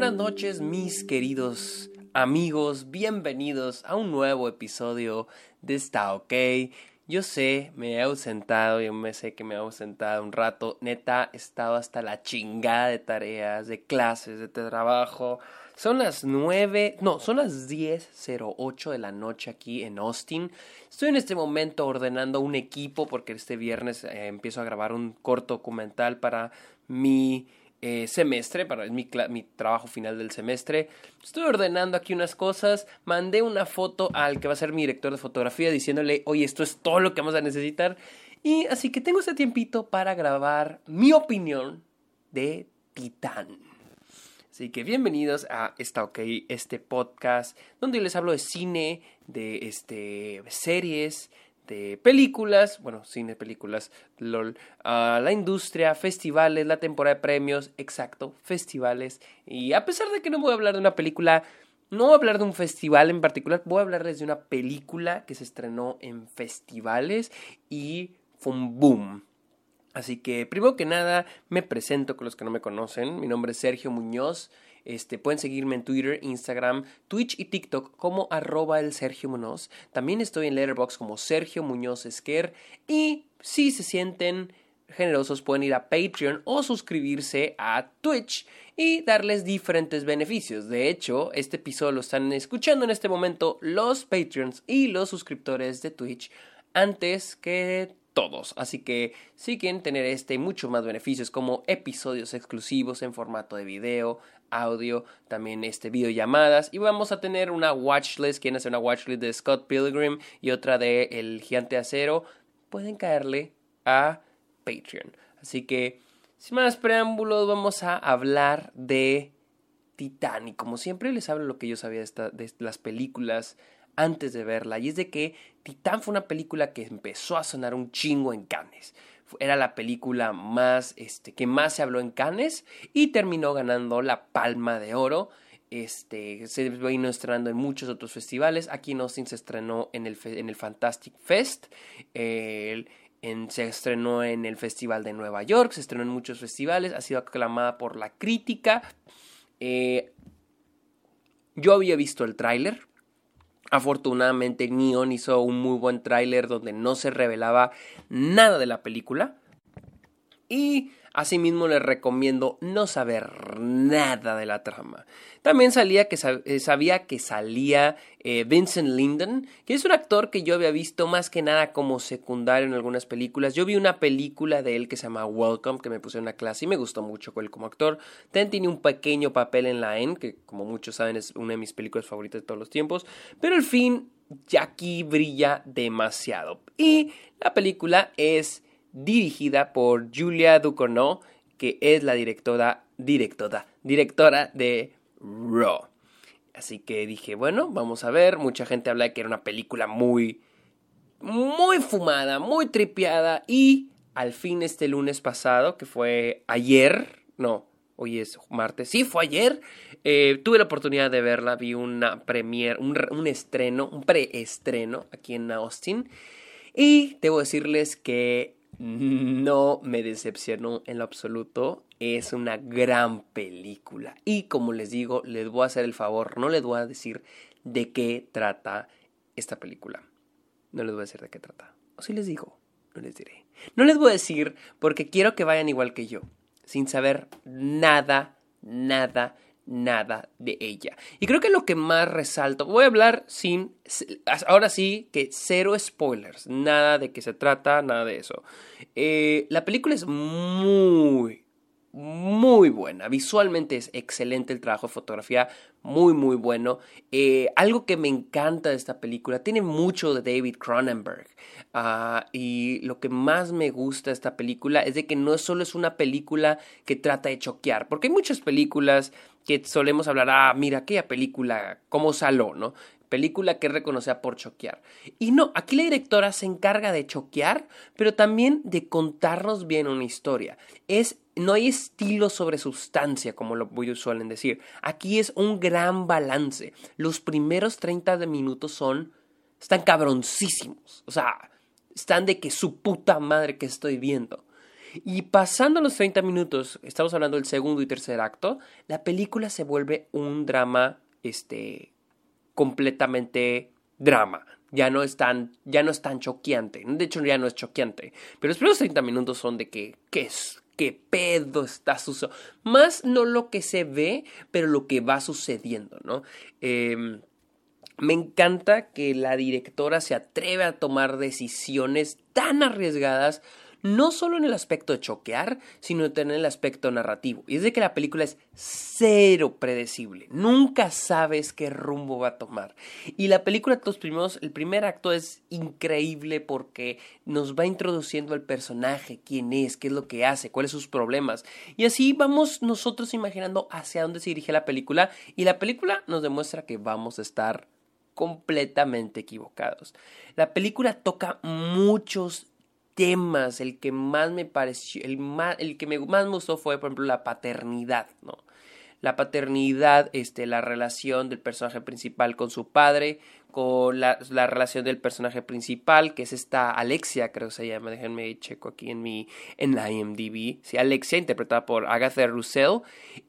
buenas noches mis queridos amigos, bienvenidos a un nuevo episodio de Está OK. Yo sé, me he ausentado, yo me sé que me he ausentado un rato, neta, he estado hasta la chingada de tareas, de clases, de trabajo. Son las nueve, no, son las 10.08 de la noche aquí en Austin. Estoy en este momento ordenando un equipo porque este viernes eh, empiezo a grabar un corto documental para mi eh, semestre, para mi, mi trabajo final del semestre. Estoy ordenando aquí unas cosas. Mandé una foto al que va a ser mi director de fotografía diciéndole, oye, esto es todo lo que vamos a necesitar. Y así que tengo este tiempito para grabar mi opinión de Titán. Así que bienvenidos a Está OK, este podcast donde les hablo de cine, de este, series, películas, bueno, cine, películas, LOL, la industria, festivales, la temporada de premios, exacto, festivales. Y a pesar de que no voy a hablar de una película, no voy a hablar de un festival en particular, voy a hablarles de una película que se estrenó en festivales y fue un boom. Así que, primero que nada, me presento con los que no me conocen. Mi nombre es Sergio Muñoz. Este, pueden seguirme en Twitter, Instagram, Twitch y TikTok como arroba el Sergio Muñoz. También estoy en Letterboxd como Sergio Muñoz Esquer. Y si se sienten generosos pueden ir a Patreon o suscribirse a Twitch y darles diferentes beneficios. De hecho, este episodio lo están escuchando en este momento los Patreons y los suscriptores de Twitch antes que todos. Así que si quieren tener este y muchos más beneficios como episodios exclusivos en formato de video, audio, también este videollamadas y vamos a tener una watchlist, quieren hacer una watchlist de Scott Pilgrim y otra de El Gigante Acero, pueden caerle a Patreon. Así que sin más preámbulos vamos a hablar de Titanic. Como siempre les hablo lo que yo sabía de, de las películas antes de verla y es de que Titán fue una película que empezó a sonar un chingo en Cannes. Era la película más, este, que más se habló en Cannes y terminó ganando la Palma de Oro. Este, se vino estrenando en muchos otros festivales. Aquí en Austin se estrenó en el, en el Fantastic Fest. se estrenó en el Festival de Nueva York. Se estrenó en muchos festivales. Ha sido aclamada por la crítica. Eh, yo había visto el tráiler. Afortunadamente Neon hizo un muy buen tráiler donde no se revelaba nada de la película. Y asimismo les recomiendo no saber nada de la trama. También salía que eh, sabía que salía eh, Vincent Linden, que es un actor que yo había visto más que nada como secundario en algunas películas. Yo vi una película de él que se llama Welcome, que me puse en una clase y me gustó mucho él como actor. También tiene un pequeño papel en La N, que como muchos saben es una de mis películas favoritas de todos los tiempos. Pero al fin, Jackie brilla demasiado. Y la película es dirigida por Julia Ducournau, que es la directora, directora, directora de Raw. Así que dije, bueno, vamos a ver. Mucha gente habla de que era una película muy, muy fumada, muy tripeada. Y al fin este lunes pasado, que fue ayer, no, hoy es martes, sí, fue ayer, eh, tuve la oportunidad de verla, vi una premiere, un, un estreno, un preestreno aquí en Austin. Y debo decirles que no me decepcionó en lo absoluto. Es una gran película. Y como les digo, les voy a hacer el favor, no les voy a decir de qué trata esta película. No les voy a decir de qué trata. O si les digo, no les diré. No les voy a decir porque quiero que vayan igual que yo, sin saber nada, nada, nada de ella. Y creo que lo que más resalto, voy a hablar sin, ahora sí, que cero spoilers, nada de qué se trata, nada de eso. Eh, la película es muy, muy buena. Visualmente es excelente el trabajo de fotografía, muy, muy bueno. Eh, algo que me encanta de esta película, tiene mucho de David Cronenberg. Ah, y lo que más me gusta de esta película es de que no solo es una película que trata de choquear, porque hay muchas películas que solemos hablar, ah, mira, aquella película, como Saló, ¿no? película que es reconocida por choquear. Y no, aquí la directora se encarga de choquear, pero también de contarnos bien una historia. Es no hay estilo sobre sustancia, como lo suelen decir. Aquí es un gran balance. Los primeros 30 de minutos son. están cabroncísimos. O sea, están de que su puta madre que estoy viendo. Y pasando los 30 minutos, estamos hablando del segundo y tercer acto, la película se vuelve un drama, este, completamente drama. Ya no es tan, ya no es choqueante. De hecho, ya no es choqueante. Pero los primeros 30 minutos son de que, ¿qué es? ¿Qué pedo está sucediendo? Más no lo que se ve, pero lo que va sucediendo, ¿no? Eh, me encanta que la directora se atreve a tomar decisiones tan arriesgadas, no solo en el aspecto de choquear, sino también en el aspecto narrativo. Y es de que la película es cero predecible. Nunca sabes qué rumbo va a tomar. Y la película, los primeros, el primer acto es increíble porque nos va introduciendo al personaje, quién es, qué es lo que hace, cuáles son sus problemas. Y así vamos nosotros imaginando hacia dónde se dirige la película. Y la película nos demuestra que vamos a estar completamente equivocados. La película toca muchos temas. El que más me pareció, el, más, el que me más me gustó fue, por ejemplo, la paternidad, ¿no? La paternidad, este, la relación del personaje principal con su padre, con la, relación del personaje principal, que es esta Alexia, creo que se llama, déjenme checo aquí en mi, en la IMDb, sí, Alexia, interpretada por Agatha Roussel,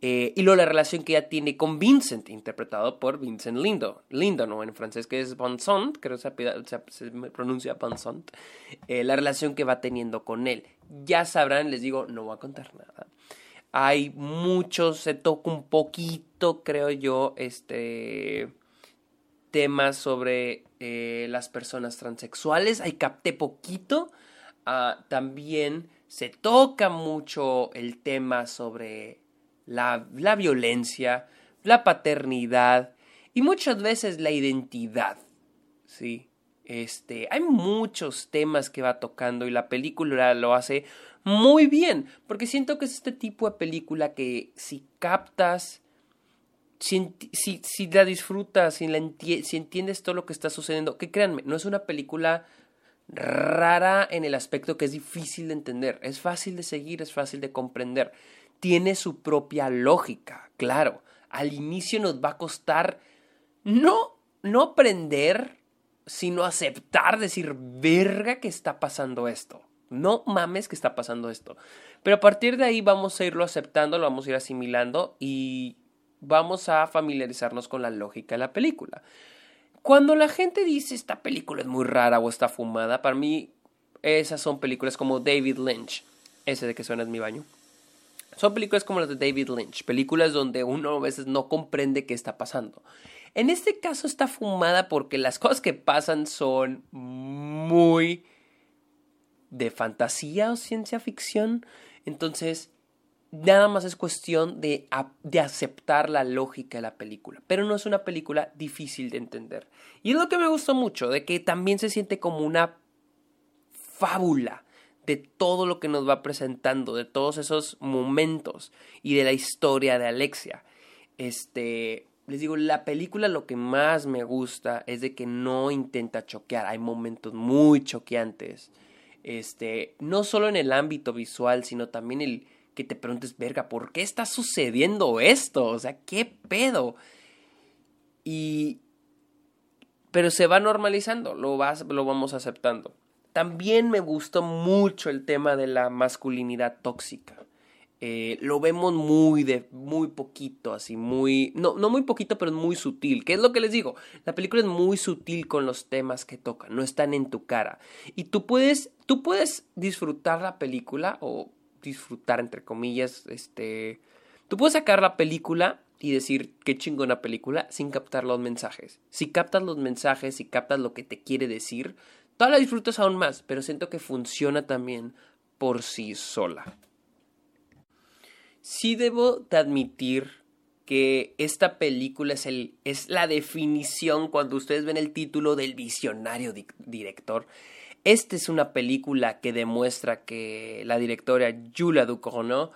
eh, y luego la relación que ella tiene con Vincent, interpretado por Vincent Lindo, Lindo, ¿no? En francés que es Vincent, creo que se, se pronuncia Vincent, eh, la relación que va teniendo con él. Ya sabrán, les digo, no voy a contar nada. Hay muchos, se toca un poquito, creo yo, este temas sobre eh, las personas transexuales. Ahí capté poquito. Ah, también se toca mucho el tema sobre la, la violencia, la paternidad y muchas veces la identidad. Sí. Este, hay muchos temas que va tocando y la película lo hace muy bien, porque siento que es este tipo de película que si captas si, la disfrutas, si, si entiendes todo lo que está sucediendo, que créanme, no es una película rara en el aspecto que es difícil de entender, es fácil de seguir, es fácil de comprender, tiene su propia lógica, claro, al inicio nos va a costar no, no aprender, sino aceptar, decir, verga que está pasando esto, no mames que está pasando esto, pero a partir de ahí vamos a irlo aceptando, lo vamos a ir asimilando y vamos a familiarizarnos con la lógica de la película. Cuando la gente dice esta película es muy rara o está fumada, para mí esas son películas como David Lynch. Ese de que suena es mi baño. Son películas como las de David Lynch, películas donde uno a veces no comprende qué está pasando. En este caso está fumada porque las cosas que pasan son muy de fantasía o ciencia ficción. Entonces, nada más es cuestión de, de, aceptar la lógica de la película. Pero no es una película difícil de entender. Y es lo que me gustó mucho, de que también se siente como una fábula de todo lo que nos va presentando, de todos esos momentos y de la historia de Alexia. Este, les digo, la película lo que más me gusta es de que no intenta choquear, hay momentos muy choqueantes. Este, no solo en el ámbito visual, sino también el que te preguntes, verga, ¿por qué está sucediendo esto? O sea, ¿qué pedo? Y... Pero se va normalizando, lo, vas, lo vamos aceptando. También me gustó mucho el tema de la masculinidad tóxica. Eh, lo vemos muy de muy poquito, así muy no no muy poquito, pero muy sutil. ¿Qué es lo que les digo? La película es muy sutil con los temas que toca, no están en tu cara y tú puedes tú puedes disfrutar la película o disfrutar, entre comillas, este... Tú puedes sacar la película y decir qué chingona película sin captar los mensajes. Si captas los mensajes, si captas lo que te quiere decir, toda la disfrutas aún más, pero siento que funciona también por sí sola. Sí debo de admitir que esta película es, el, es la definición cuando ustedes ven el título del visionario director. Esta es una película que demuestra que la directora Julia Ducournau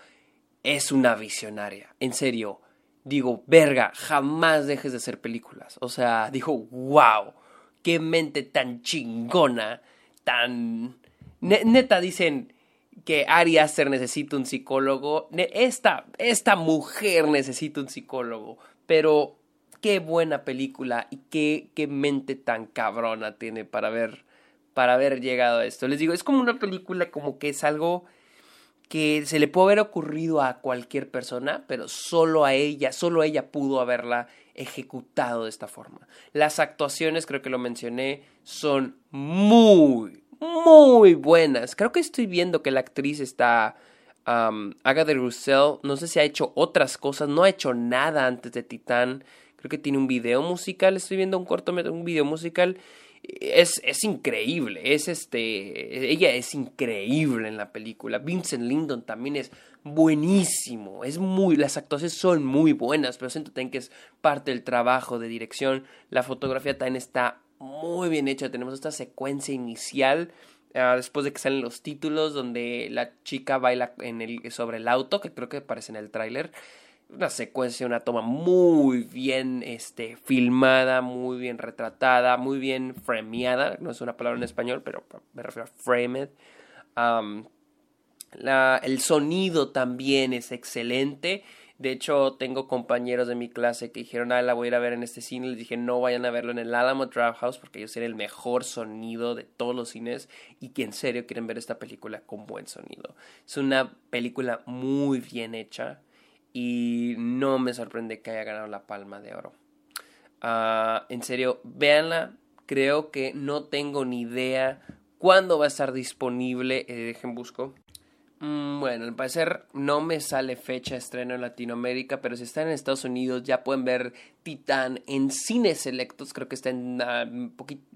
es una visionaria. En serio, digo, verga, jamás dejes de hacer películas. O sea, dijo, wow, qué mente tan chingona, tan... neta, dicen que Ari Aster necesita un psicólogo. Esta, esta mujer necesita un psicólogo. Pero qué buena película y qué, qué mente tan cabrona tiene para ver para haber llegado a esto. Les digo, es como una película como que es algo que se le puede haber ocurrido a cualquier persona, pero solo a ella, solo ella pudo haberla ejecutado de esta forma. Las actuaciones, creo que lo mencioné, son muy, muy buenas. Creo que estoy viendo que la actriz está... Um, Agatha Russell, no sé si ha hecho otras cosas, no ha hecho nada antes de Titán. Creo que tiene un video musical, estoy viendo un corto, un video musical es, es, increíble, es este, ella es increíble en la película. Vincent Lindon también es buenísimo, es muy, las actuaciones son muy buenas, pero siento que es parte del trabajo de dirección. La fotografía también está muy bien hecha, tenemos esta secuencia inicial. Ah, después de que salen los títulos donde la chica baila en el, sobre el auto, que creo que aparece en el tráiler una secuencia, una toma muy bien este, filmada, muy bien retratada, muy bien frameada, no es una palabra en español, pero me refiero a framed. el sonido también es excelente. De hecho, tengo compañeros de mi clase que dijeron, ah, la voy a ir a ver en este cine. Les dije, no vayan a verlo en el Alamo Draft porque ellos tienen el mejor sonido de todos los cines y que en serio quieren ver esta película con buen sonido. Es una película muy bien hecha y no me sorprende que haya ganado la palma de oro. Ah, en serio, véanla. Creo que no tengo ni idea cuándo va a estar disponible. Eh, dejen busco. Mm, bueno, al parecer no me sale fecha estreno en Latinoamérica, pero si están en Estados Unidos ya pueden ver Titán en cines selectos. Creo que está en uh,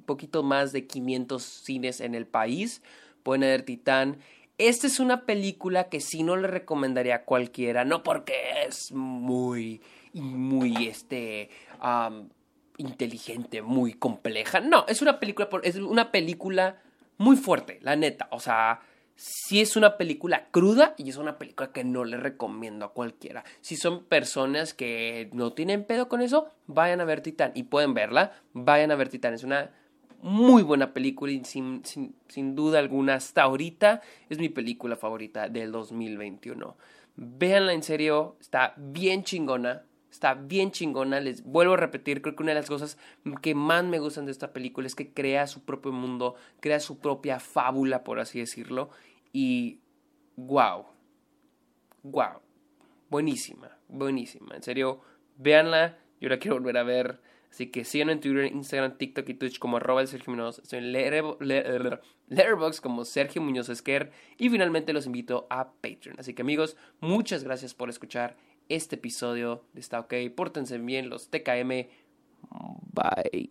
poquito más de 500 cines en el país. Pueden ver Titán esta es una película que sí no le recomendaría a cualquiera, no porque es muy, muy, este, inteligente, muy compleja. No, es una película, es una película muy fuerte, la neta. O sea, sí es una película cruda y es una película que no le recomiendo a cualquiera. Si son personas que no tienen pedo con eso, vayan a ver Titán y pueden verla. Vayan a ver Titán. Es una muy buena película y sin, sin, duda alguna hasta ahorita es mi película favorita del 2021. Véanla en serio, está bien chingona, está bien chingona. Les vuelvo a repetir, creo que una de las cosas que más me gustan de esta película es que crea su propio mundo, crea su propia fábula, por así decirlo. Y wow, wow, buenísima, buenísima. En serio, véanla, yo la quiero volver a ver. Así que síganme en Twitter, Instagram, TikTok y Twitch como arroba Sergio Muñoz. Estoy en Letterboxd como Sergio Muñoz Esquer. Y finalmente los invito a Patreon. Así que amigos, muchas gracias por escuchar este episodio de Está OK. Pórtense bien los TKM. Bye.